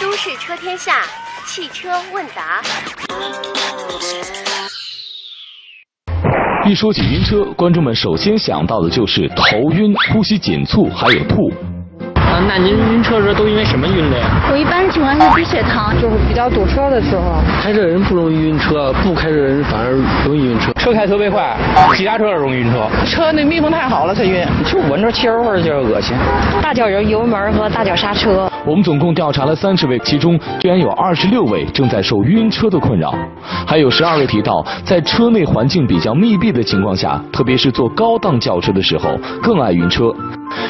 都市车天下汽车问答。一说起晕车，观众们首先想到的就是头晕、呼吸紧促，还有吐。啊，那您晕车时都因为什么晕的呀？我一般情况是低血糖，就是比较堵车的时候。开车人不容易晕车，不开车人反而容易晕车。车开特别快，急刹车容易晕车。车那密封太好了才晕，就闻着汽油味就恶心。大脚油油门和大脚刹车。我们总共调查了三十位，其中居然有二十六位正在受晕车的困扰，还有十二位提到在车内环境比较密闭的情况下，特别是坐高档轿车的时候更爱晕车。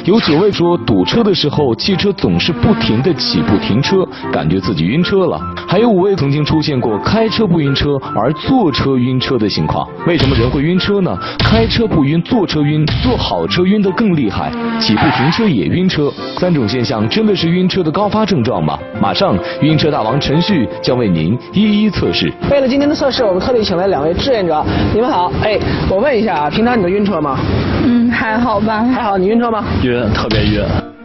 有九位说堵车的时候，汽车总是不停的起步停车，感觉自己晕车了。还有五位曾经出现过开车不晕车而坐车晕车的情况。为什么人会晕车呢？开车不晕，坐车晕，坐好车晕得更厉害，起步停车也晕车。三种现象真的是晕车的高发症状吗？马上，晕车大王陈旭将为您一一测试。为了今天的测试，我们特地请来两位志愿者。你们好，哎，我问一下啊，平常你都晕车吗？嗯，还好吧。还好，你晕车吗？晕，特别晕。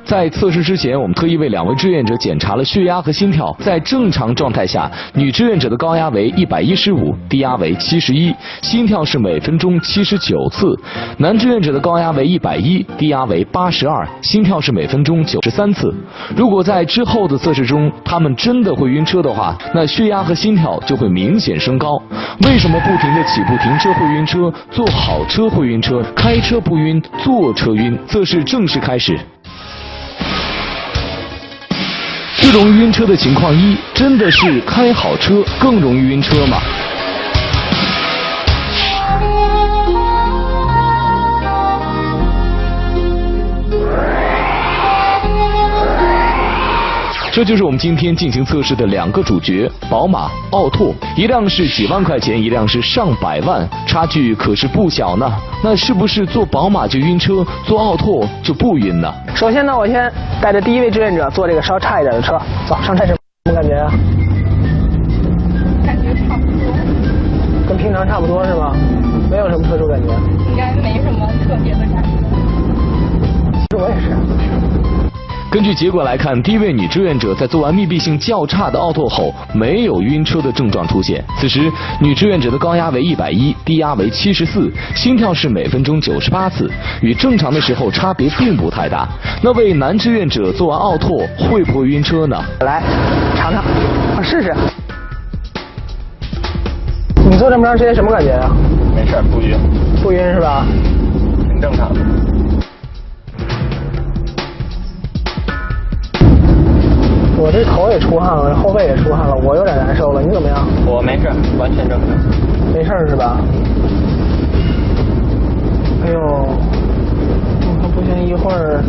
在测试之前，我们特意为两位志愿者检查了血压和心跳。在正常状态下，女志愿者的高压为一百一十五，低压为七十一，心跳是每分钟七十九次；男志愿者的高压为一百一，低压为八十二，心跳是每分钟九十三次。如果在之后的测试中，他们真的会晕车的话，那血压和心跳就会明显升高。为什么不停的起步停车会晕车，坐好车会晕车，开车不晕，坐车晕？测试正式开始。最容易晕车的情况一，真的是开好车更容易晕车吗？这就是我们今天进行测试的两个主角：宝马、奥拓。一辆是几万块钱，一辆是上百万，差距可是不小呢。那是不是坐宝马就晕车，坐奥拓就不晕呢？首先呢，我先带着第一位志愿者坐这个稍差一点的车，走上车什么感觉啊？感觉差不多。跟平常差不多是吗？没有什么特殊感觉。应该没什么特别的感觉。其实我也是。根据结果来看，第一位女志愿者在做完密闭性较差的奥拓后，没有晕车的症状出现。此时，女志愿者的高压为一百一，低压为七十四，心跳是每分钟九十八次，与正常的时候差别并不太大。那位男志愿者做完奥拓会不会晕车呢？来，尝尝，我试试。你坐这么长时间什么感觉啊？没事，不晕。不晕是吧？挺正常的。也出汗了，后背也出汗了，我有点难受了。你怎么样？我没事，完全正常。没事是吧？哎呦，我看不行，一会儿，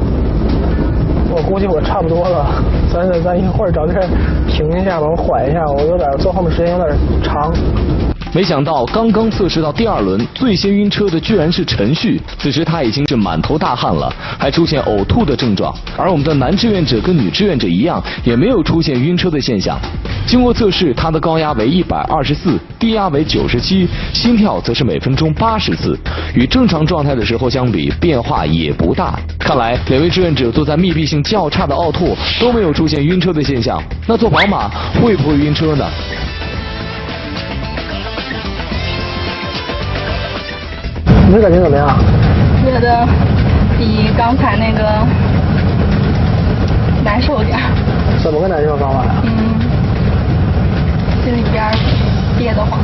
我估计我差不多了。咱咱咱一会儿找地儿停一下吧，我缓一下，我有点坐后面时间有点长。没想到刚刚测试到第二轮，最先晕车的居然是陈旭。此时他已经是满头大汗了，还出现呕吐的症状。而我们的男志愿者跟女志愿者一样，也没有出现晕车的现象。经过测试，他的高压为一百二十四，低压为九十七，心跳则是每分钟八十次，与正常状态的时候相比，变化也不大。看来两位志愿者坐在密闭性较差的奥拓都没有出现晕车的现象。那坐宝马会不会晕车呢？你的感觉怎么样？觉得比刚才那个难受点儿。怎么个难受方法呀？嗯，心里边憋得慌。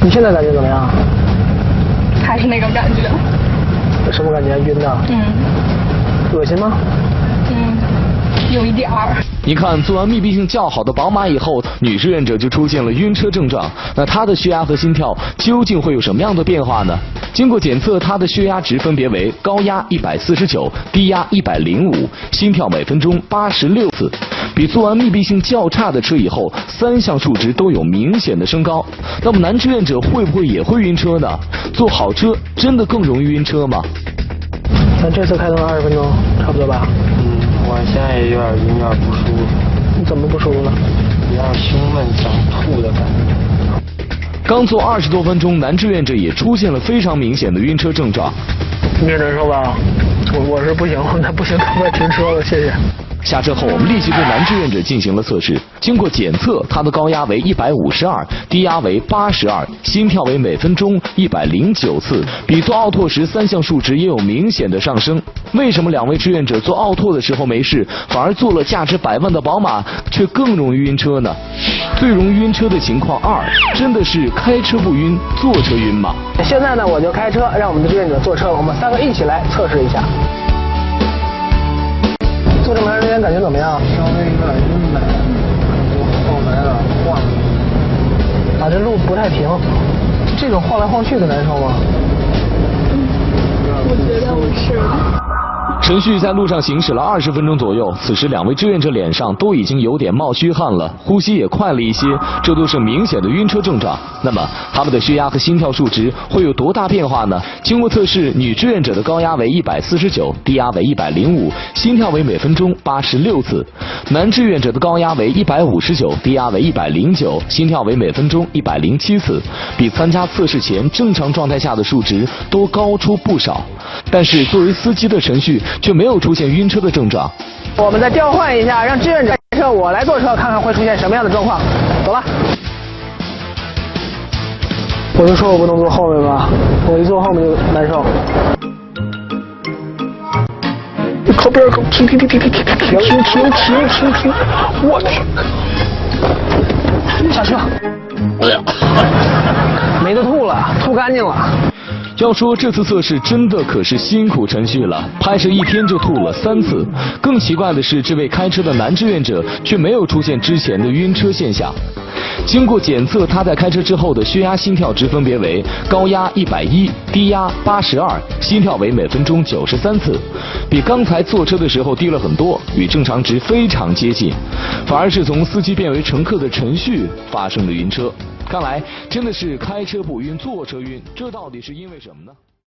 你现在感觉怎么样？还是那种感觉。什么感觉？晕的？嗯。恶心吗？嗯，有一点儿。你看，做完密闭性较好的宝马以后，女志愿者就出现了晕车症状。那她的血压和心跳究竟会有什么样的变化呢？经过检测，她的血压值分别为高压一百四十九，低压一百零五，心跳每分钟八十六次，比做完密闭性较差的车以后，三项数值都有明显的升高。那么男志愿者会不会也会晕车呢？坐好车真的更容易晕车吗？咱这次开动二十分钟，差不多吧？嗯，我现在也有点晕，有点不舒服。你怎么不舒服了？有点胸闷、想吐的感觉。刚坐二十多分钟，男志愿者也出现了非常明显的晕车症状。你也难受吧？我我是不行，那不行，赶快停车了，谢谢。下车后，我们立即对男志愿者进行了测试。经过检测，他的高压为一百五十二，低压为八十二，心跳为每分钟一百零九次，比做奥拓时三项数值也有明显的上升。为什么两位志愿者做奥拓的时候没事，反而做了价值百万的宝马却更容易晕车呢？最容易晕车的情况二，真的是开车不晕，坐车晕吗？现在呢，我就开车，让我们的志愿者坐车，我们三个一起来测试一下。坐这么长时间，感觉怎么样？稍微有点晕呗，后来了晃。啊，这路不太平，这种晃来晃去的难受吗？我觉得我是。程序在路上行驶了二十分钟左右，此时两位志愿者脸上都已经有点冒虚汗了，呼吸也快了一些，这都是明显的晕车症状。那么他们的血压和心跳数值会有多大变化呢？经过测试，女志愿者的高压为一百四十九，低压为一百零五，心跳为每分钟八十六次；男志愿者的高压为一百五十九，低压为一百零九，心跳为每分钟一百零七次，比参加测试前正常状态下的数值都高出不少。但是作为司机的程序。却没有出现晕车的症状。我们再调换一下，让志愿者开车，我来坐车，看看会出现什么样的状况。走了。我就说我不能坐后面吧，我一坐后面就难受。靠边靠，停停停停停停停停停停停！我去，下车。哎呀，没得吐了，吐干净了。要说这次测试真的可是辛苦程序了，拍摄一天就吐了三次。更奇怪的是，这位开车的男志愿者却没有出现之前的晕车现象。经过检测，他在开车之后的血压、心跳值分别为高压一百一，低压八十二，心跳为每分钟九十三次，比刚才坐车的时候低了很多，与正常值非常接近。反而是从司机变为乘客的程序发生了晕车。看来真的是开车不晕，坐车晕，这到底是因为什么呢？